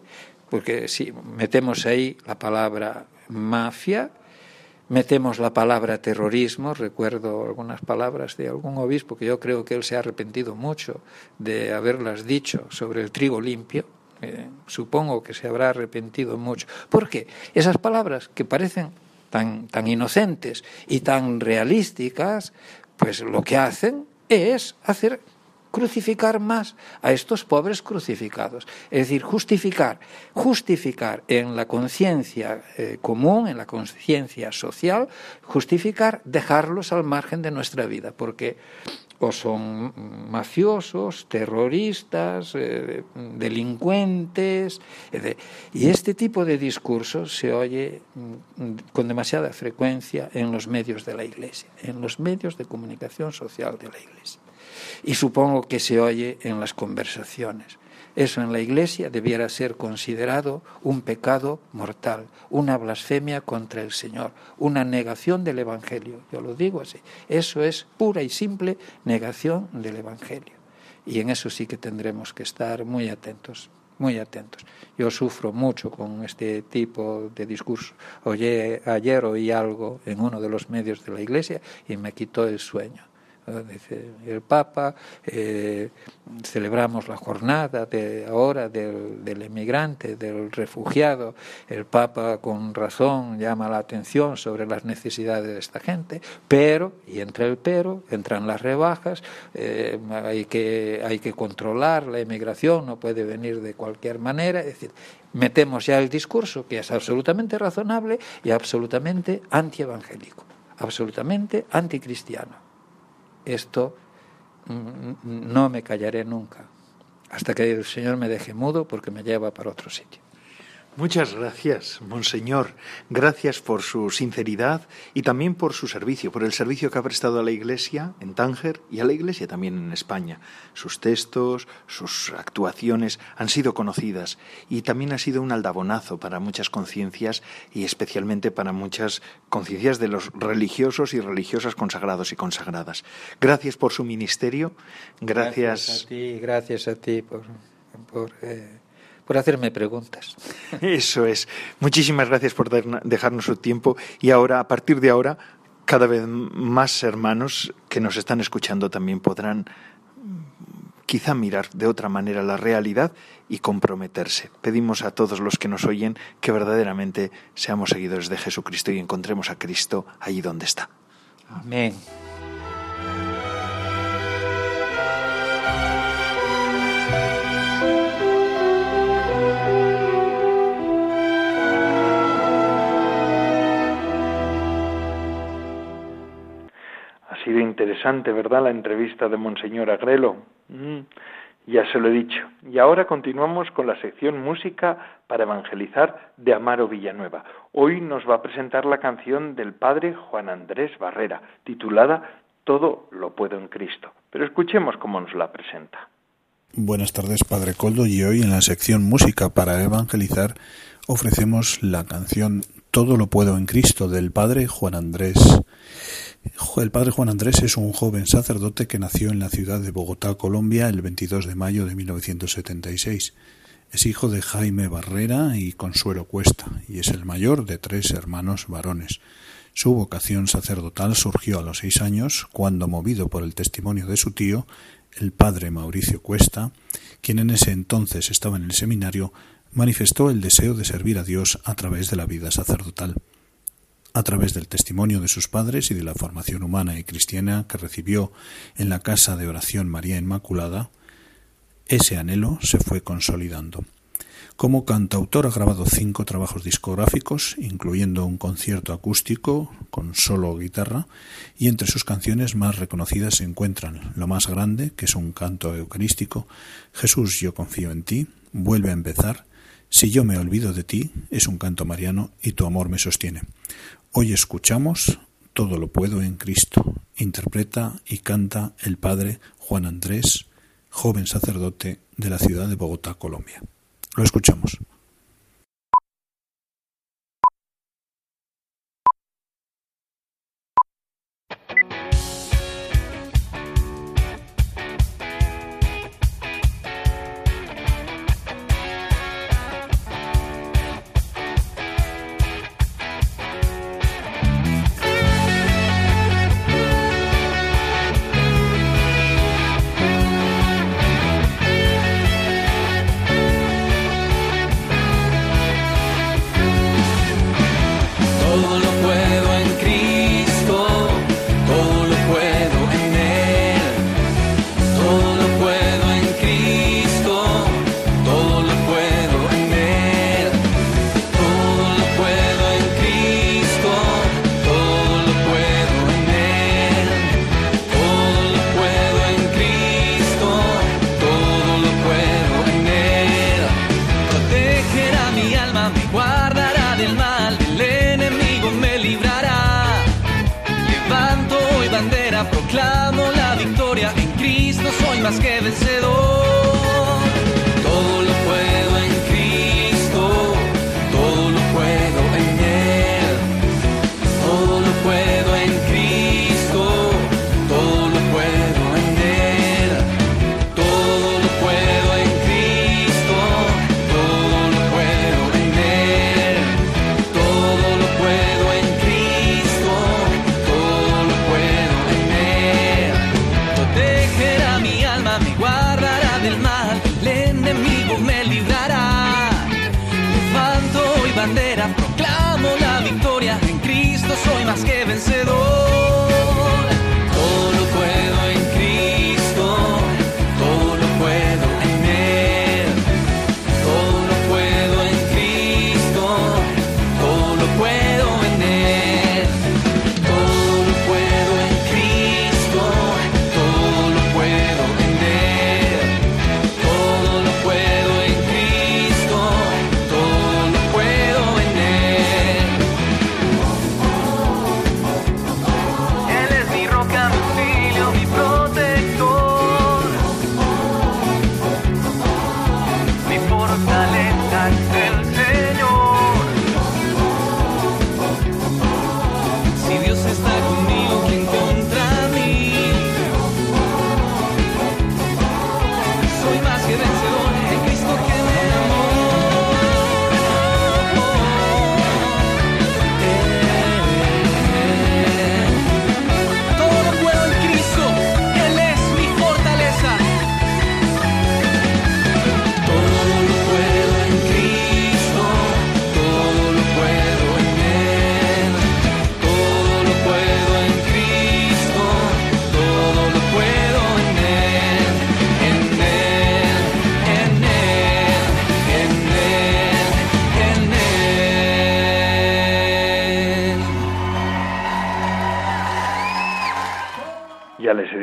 porque si metemos ahí la palabra mafia, metemos la palabra terrorismo, recuerdo algunas palabras de algún obispo que yo creo que él se ha arrepentido mucho de haberlas dicho sobre el trigo limpio, eh, supongo que se habrá arrepentido mucho. ¿Por qué? Esas palabras que parecen tan, tan inocentes y tan realísticas, pues lo que hacen es hacer crucificar más a estos pobres crucificados. Es decir, justificar, justificar en la conciencia eh, común, en la conciencia social, justificar dejarlos al margen de nuestra vida, porque o son mafiosos, terroristas, eh, delincuentes, y este tipo de discurso se oye mm, con demasiada frecuencia en los medios de la Iglesia, en los medios de comunicación social de la Iglesia. Y supongo que se oye en las conversaciones. Eso en la Iglesia debiera ser considerado un pecado mortal, una blasfemia contra el Señor, una negación del Evangelio. Yo lo digo así. Eso es pura y simple negación del Evangelio. Y en eso sí que tendremos que estar muy atentos muy atentos. Yo sufro mucho con este tipo de discurso. Oye, ayer oí algo en uno de los medios de la iglesia y me quitó el sueño. El Papa, eh, celebramos la jornada de ahora del, del, emigrante, del refugiado. El Papa con razón llama la atención sobre las necesidades de esta gente, pero, y entre el pero, entran las rebajas, eh, hay, que, hay que controlar la emigración, no puede venir de cualquier manera. Es decir, metemos ya el discurso que es absolutamente razonable y absolutamente antievangélico, absolutamente anticristiano esto mm, no me callaré nunca, hasta que el Señor me deje mudo porque me lleva para otro sitio. Muchas gracias, Monseñor. Gracias por su sinceridad y también por su servicio, por el servicio que ha prestado a la Iglesia en Tánger y a la Iglesia también en España. Sus textos, sus actuaciones han sido conocidas y también ha sido un aldabonazo para muchas conciencias y especialmente para muchas conciencias de los religiosos y religiosas consagrados y consagradas. Gracias por su ministerio. Gracias, a ti, gracias a ti por, por eh, por hacerme preguntas. Eso es. Muchísimas gracias por dejarnos su tiempo y ahora, a partir de ahora, cada vez más hermanos que nos están escuchando también podrán quizá mirar de otra manera la realidad y comprometerse. Pedimos a todos los que nos oyen que verdaderamente seamos seguidores de Jesucristo y encontremos a Cristo allí donde está. Amén. Sido interesante, ¿verdad?, la entrevista de Monseñor Agrelo. Mm, ya se lo he dicho. Y ahora continuamos con la sección Música para Evangelizar de Amaro Villanueva. Hoy nos va a presentar la canción del padre Juan Andrés Barrera, titulada Todo lo puedo en Cristo. Pero escuchemos cómo nos la presenta. Buenas tardes, Padre Coldo, y hoy en la sección Música para Evangelizar ofrecemos la canción Todo lo puedo en Cristo del Padre Juan Andrés el padre Juan Andrés es un joven sacerdote que nació en la ciudad de Bogotá, Colombia, el 22 de mayo de 1976. Es hijo de Jaime Barrera y Consuelo Cuesta, y es el mayor de tres hermanos varones. Su vocación sacerdotal surgió a los seis años, cuando, movido por el testimonio de su tío, el padre Mauricio Cuesta, quien en ese entonces estaba en el seminario, manifestó el deseo de servir a Dios a través de la vida sacerdotal a través del testimonio de sus padres y de la formación humana y cristiana que recibió en la Casa de Oración María Inmaculada, ese anhelo se fue consolidando. Como cantautor ha grabado cinco trabajos discográficos, incluyendo un concierto acústico con solo guitarra, y entre sus canciones más reconocidas se encuentran La más grande, que es un canto eucarístico, Jesús, yo confío en ti, Vuelve a empezar, Si yo me olvido de ti, es un canto mariano y tu amor me sostiene. Hoy escuchamos Todo lo puedo en Cristo. Interpreta y canta el padre Juan Andrés, joven sacerdote de la ciudad de Bogotá, Colombia. Lo escuchamos. Que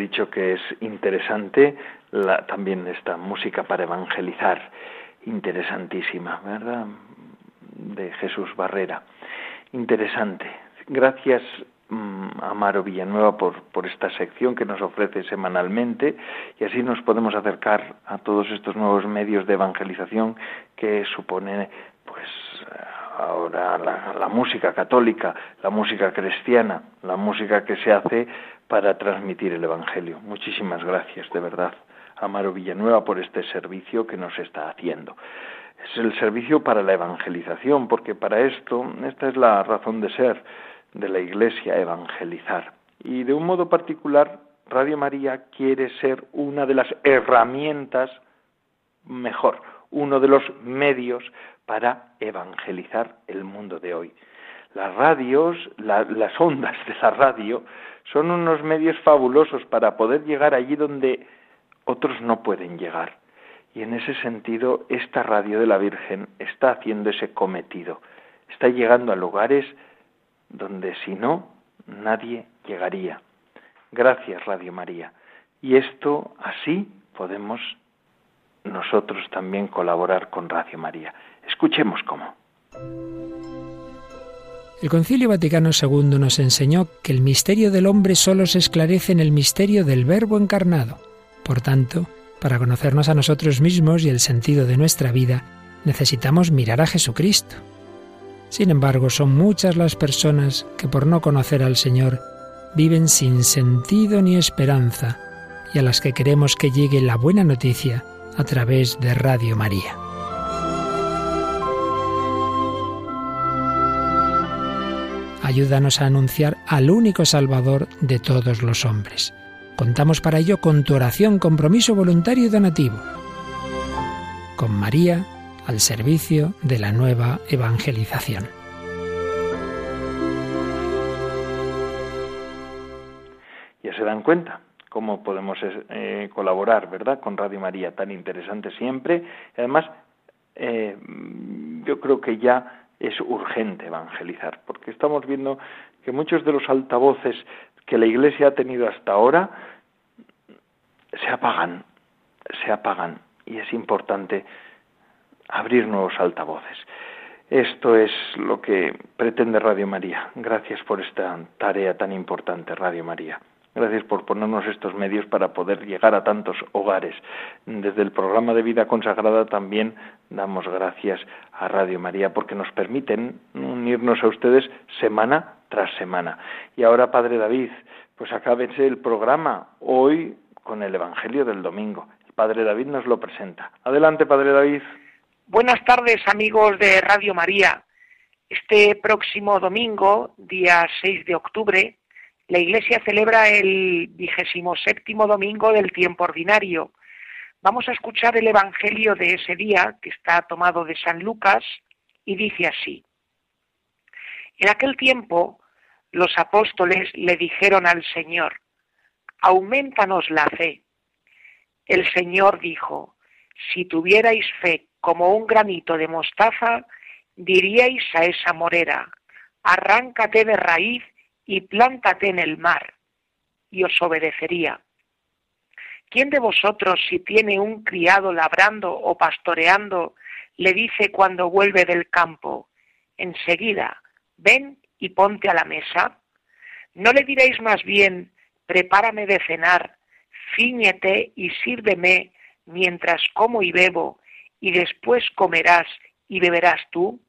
es interesante la, también esta música para evangelizar, interesantísima, ¿verdad? De Jesús Barrera. Interesante. Gracias mm, Amaro Villanueva por, esta sección que nos ofrece semanalmente y así nos podemos acercar a todos estos nuevos medios de evangelización que supone pues ahora la, música católica, la música cristiana, la música que se hace para transmitir el Evangelio. Muchísimas gracias, de verdad, Amaro Villanueva, por este servicio que nos está haciendo. Es el servicio para la evangelización, porque para esto, esta es la razón de ser de la Iglesia, evangelizar. Y de un modo particular, Radio María quiere ser una de las herramientas, mejor, uno de los medios para evangelizar el mundo de hoy. Las radios, las ondas de la radio, son unos medios fabulosos para poder llegar allí donde otros no pueden llegar. Y en ese sentido, esta radio de la Virgen está haciendo ese cometido. Está llegando a lugares donde si no, nadie llegaría. Gracias, Radio María. Y esto así podemos nosotros también colaborar con Radio María. Escuchemos cómo. El Concilio Vaticano II nos enseñó que el misterio del hombre solo se esclarece en el misterio del Verbo encarnado. Por tanto, para conocernos a nosotros mismos y el sentido de nuestra vida, necesitamos mirar a Jesucristo. Sin embargo, son muchas las personas que por no conocer al Señor viven sin sentido ni esperanza y a las que queremos que llegue la buena noticia a través de Radio María. Ayúdanos a anunciar al único Salvador de todos los hombres. Contamos para ello con tu oración, compromiso voluntario y donativo. Con María al servicio de la nueva evangelización. Ya se dan cuenta cómo podemos eh, colaborar, ¿verdad?, con Radio María, tan interesante siempre. Además, eh, yo creo que ya es urgente evangelizar, porque estamos viendo que muchos de los altavoces que la Iglesia ha tenido hasta ahora se apagan, se apagan, y es importante abrir nuevos altavoces. Esto es lo que pretende Radio María. Gracias por esta tarea tan importante, Radio María. Gracias por ponernos estos medios para poder llegar a tantos hogares. Desde el programa de vida consagrada también damos gracias a Radio María porque nos permiten unirnos a ustedes semana tras semana. Y ahora, Padre David, pues acábense el programa hoy con el Evangelio del domingo. El Padre David nos lo presenta. Adelante, Padre David. Buenas tardes, amigos de Radio María. Este próximo domingo, día 6 de octubre, la Iglesia celebra el vigésimo séptimo domingo del tiempo ordinario. Vamos a escuchar el Evangelio de ese día, que está tomado de San Lucas, y dice así. En aquel tiempo, los apóstoles le dijeron al Señor, aumentanos la fe. El Señor dijo, si tuvierais fe como un granito de mostaza, diríais a esa morera, arráncate de raíz y plántate en el mar, y os obedecería. ¿Quién de vosotros, si tiene un criado labrando o pastoreando, le dice cuando vuelve del campo, enseguida, ven y ponte a la mesa? ¿No le diréis más bien, prepárame de cenar, ciñete y sírveme mientras como y bebo, y después comerás y beberás tú?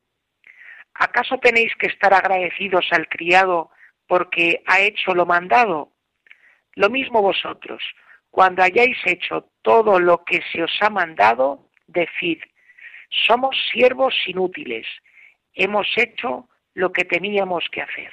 ¿Acaso tenéis que estar agradecidos al criado porque ha hecho lo mandado. Lo mismo vosotros, cuando hayáis hecho todo lo que se os ha mandado, decid, somos siervos inútiles, hemos hecho lo que teníamos que hacer.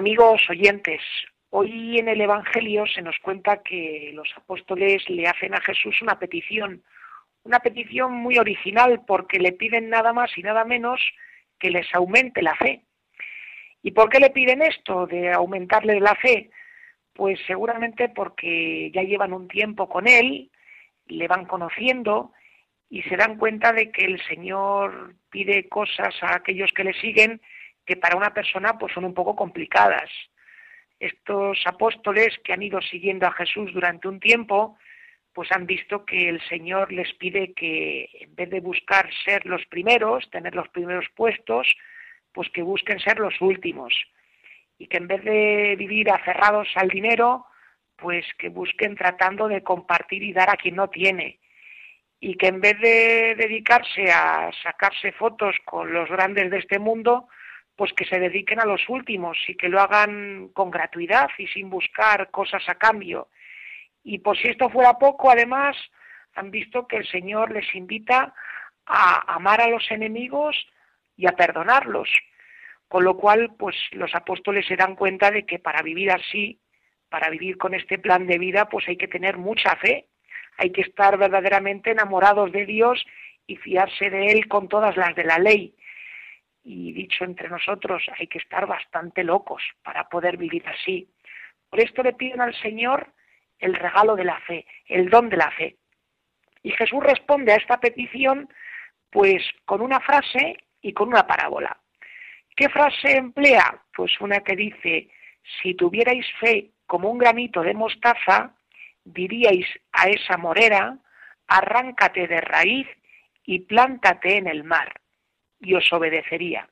Amigos oyentes, hoy en el Evangelio se nos cuenta que los apóstoles le hacen a Jesús una petición, una petición muy original porque le piden nada más y nada menos que les aumente la fe. ¿Y por qué le piden esto de aumentarle la fe? Pues seguramente porque ya llevan un tiempo con Él, le van conociendo y se dan cuenta de que el Señor pide cosas a aquellos que le siguen que para una persona pues son un poco complicadas. Estos apóstoles que han ido siguiendo a Jesús durante un tiempo, pues han visto que el Señor les pide que en vez de buscar ser los primeros, tener los primeros puestos, pues que busquen ser los últimos. Y que en vez de vivir aferrados al dinero, pues que busquen tratando de compartir y dar a quien no tiene. Y que en vez de dedicarse a sacarse fotos con los grandes de este mundo, pues que se dediquen a los últimos y que lo hagan con gratuidad y sin buscar cosas a cambio. Y por si esto fuera poco, además, han visto que el Señor les invita a amar a los enemigos y a perdonarlos. Con lo cual, pues los apóstoles se dan cuenta de que para vivir así, para vivir con este plan de vida, pues hay que tener mucha fe, hay que estar verdaderamente enamorados de Dios y fiarse de Él con todas las de la ley. Y dicho entre nosotros, hay que estar bastante locos para poder vivir así. Por esto le piden al Señor el regalo de la fe, el don de la fe. Y Jesús responde a esta petición pues con una frase y con una parábola. ¿Qué frase emplea? Pues una que dice, si tuvierais fe como un granito de mostaza, diríais a esa morera, arráncate de raíz y plántate en el mar, y os obedecería.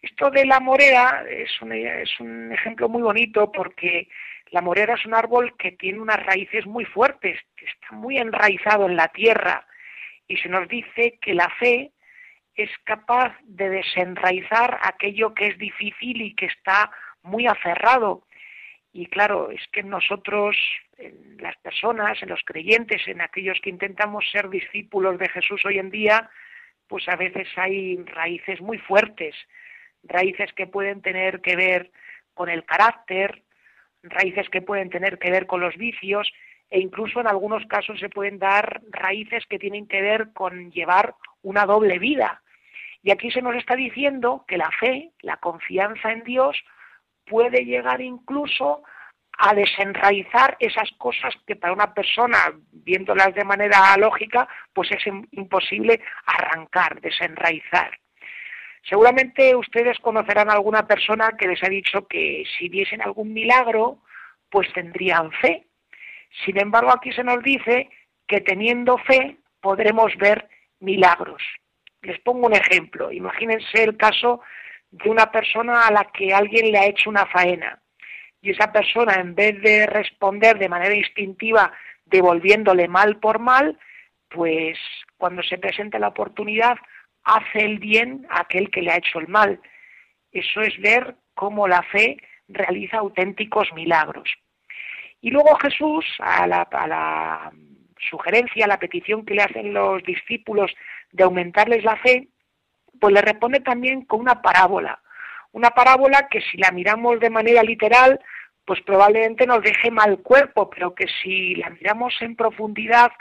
Esto de la morera es un, es un ejemplo muy bonito porque la morera es un árbol que tiene unas raíces muy fuertes, que está muy enraizado en la tierra y se nos dice que la fe es capaz de desenraizar aquello que es difícil y que está muy aferrado. Y claro, es que nosotros, en las personas, en los creyentes, en aquellos que intentamos ser discípulos de Jesús hoy en día, pues a veces hay raíces muy fuertes, raíces que pueden tener que ver con el carácter, raíces que pueden tener que ver con los vicios e incluso en algunos casos se pueden dar raíces que tienen que ver con llevar una doble vida. Y aquí se nos está diciendo que la fe, la confianza en Dios, puede llegar incluso a desenraizar esas cosas que para una persona, viéndolas de manera lógica, pues es imposible arrancar, desenraizar. Seguramente ustedes conocerán a alguna persona que les ha dicho que si viesen algún milagro, pues tendrían fe. Sin embargo, aquí se nos dice que teniendo fe podremos ver milagros. Les pongo un ejemplo. Imagínense el caso de una persona a la que alguien le ha hecho una faena y esa persona en vez de responder de manera instintiva devolviéndole mal por mal, pues cuando se presenta la oportunidad hace el bien a aquel que le ha hecho el mal. Eso es ver cómo la fe realiza auténticos milagros. Y luego Jesús, a la, a la sugerencia, a la petición que le hacen los discípulos de aumentarles la fe, pues le responde también con una parábola. Una parábola que si la miramos de manera literal, pues probablemente nos deje mal cuerpo, pero que si la miramos en profundidad,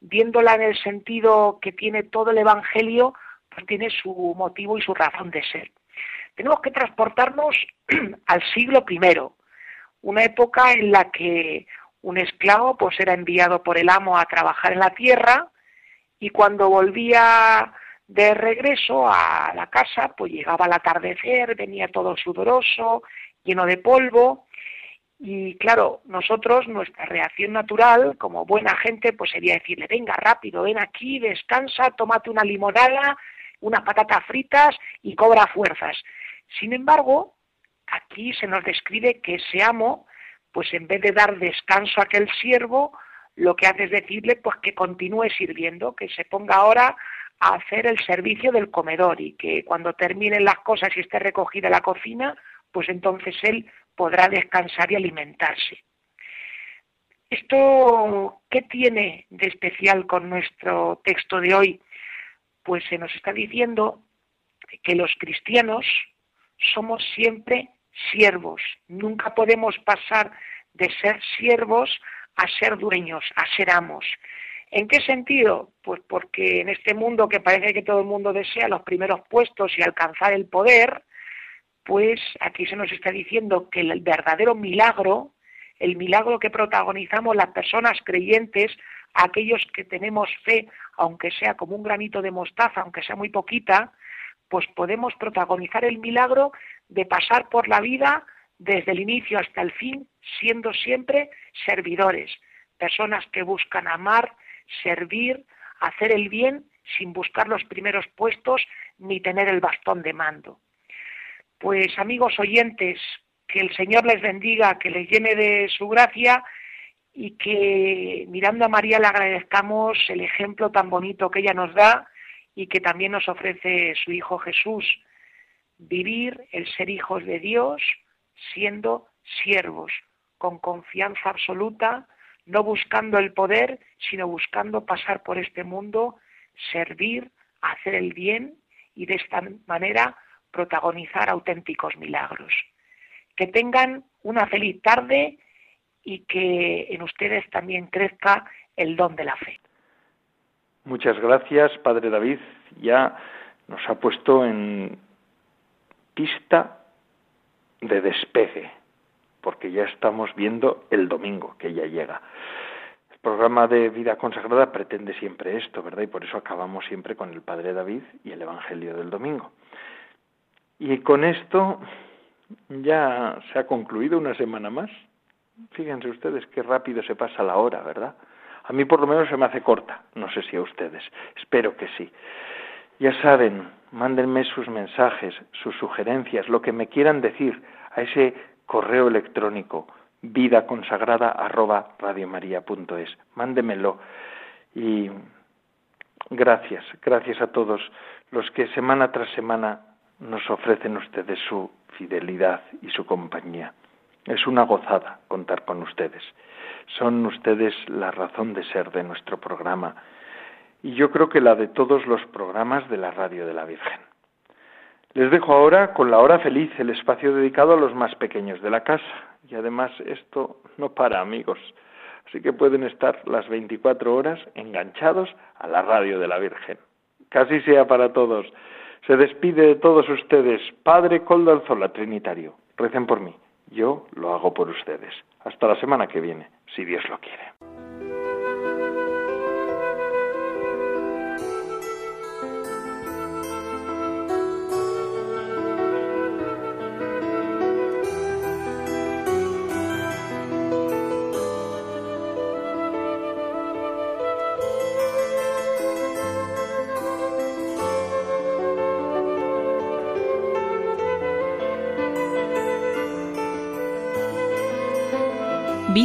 viéndola en el sentido que tiene todo el Evangelio, pues tiene su motivo y su razón de ser. Tenemos que transportarnos [CLEARS THROAT] al siglo I, una época en la que un esclavo pues era enviado por el amo a trabajar en la tierra y cuando volvía de regreso a la casa pues llegaba al atardecer, venía todo sudoroso, lleno de polvo y claro, nosotros, nuestra reacción natural, como buena gente, pues sería decirle, venga rápido, ven aquí, descansa, tómate una limonada, unas patatas fritas y cobra fuerzas. Sin embargo, aquí se nos describe que ese amo, pues en vez de dar descanso a aquel siervo, lo que hace es decirle pues que continúe sirviendo, que se ponga ahora a hacer el servicio del comedor y que cuando terminen las cosas y esté recogida la cocina, pues entonces él podrá descansar y alimentarse. ¿Esto qué tiene de especial con nuestro texto de hoy? Pues se nos está diciendo que los cristianos somos siempre siervos. Nunca podemos pasar de ser siervos a ser dueños, a ser amos. ¿En qué sentido? Pues porque en este mundo que parece que todo el mundo desea los primeros puestos y alcanzar el poder, pues aquí se nos está diciendo que el verdadero milagro, el milagro que protagonizamos las personas creyentes, aquellos que tenemos fe, aunque sea como un granito de mostaza, aunque sea muy poquita, pues podemos protagonizar el milagro de pasar por la vida desde el inicio hasta el fin, siendo siempre servidores, personas que buscan amar, servir, hacer el bien sin buscar los primeros puestos ni tener el bastón de mando. Pues amigos oyentes, que el Señor les bendiga, que les llene de su gracia y que mirando a María le agradezcamos el ejemplo tan bonito que ella nos da y que también nos ofrece su Hijo Jesús, vivir el ser hijos de Dios siendo siervos, con confianza absoluta, no buscando el poder, sino buscando pasar por este mundo, servir, hacer el bien y de esta manera protagonizar auténticos milagros. Que tengan una feliz tarde y que en ustedes también crezca el don de la fe. Muchas gracias, Padre David. Ya nos ha puesto en pista de despegue, porque ya estamos viendo el domingo, que ya llega. El programa de vida consagrada pretende siempre esto, ¿verdad? Y por eso acabamos siempre con el Padre David y el Evangelio del domingo. Y con esto ya se ha concluido una semana más. Fíjense ustedes qué rápido se pasa la hora, ¿verdad? A mí por lo menos se me hace corta, no sé si a ustedes, espero que sí. Ya saben, mándenme sus mensajes, sus sugerencias, lo que me quieran decir a ese correo electrónico vida consagrada arroba radiomaria.es. Mándemelo y gracias, gracias a todos los que semana tras semana nos ofrecen ustedes su fidelidad y su compañía. Es una gozada contar con ustedes. Son ustedes la razón de ser de nuestro programa y yo creo que la de todos los programas de la Radio de la Virgen. Les dejo ahora con la hora feliz, el espacio dedicado a los más pequeños de la casa. Y además esto no para, amigos. Así que pueden estar las 24 horas enganchados a la Radio de la Virgen. Casi sea para todos. Se despide de todos ustedes, Padre Coldo Alzola Trinitario. Recen por mí. Yo lo hago por ustedes. Hasta la semana que viene, si Dios lo quiere.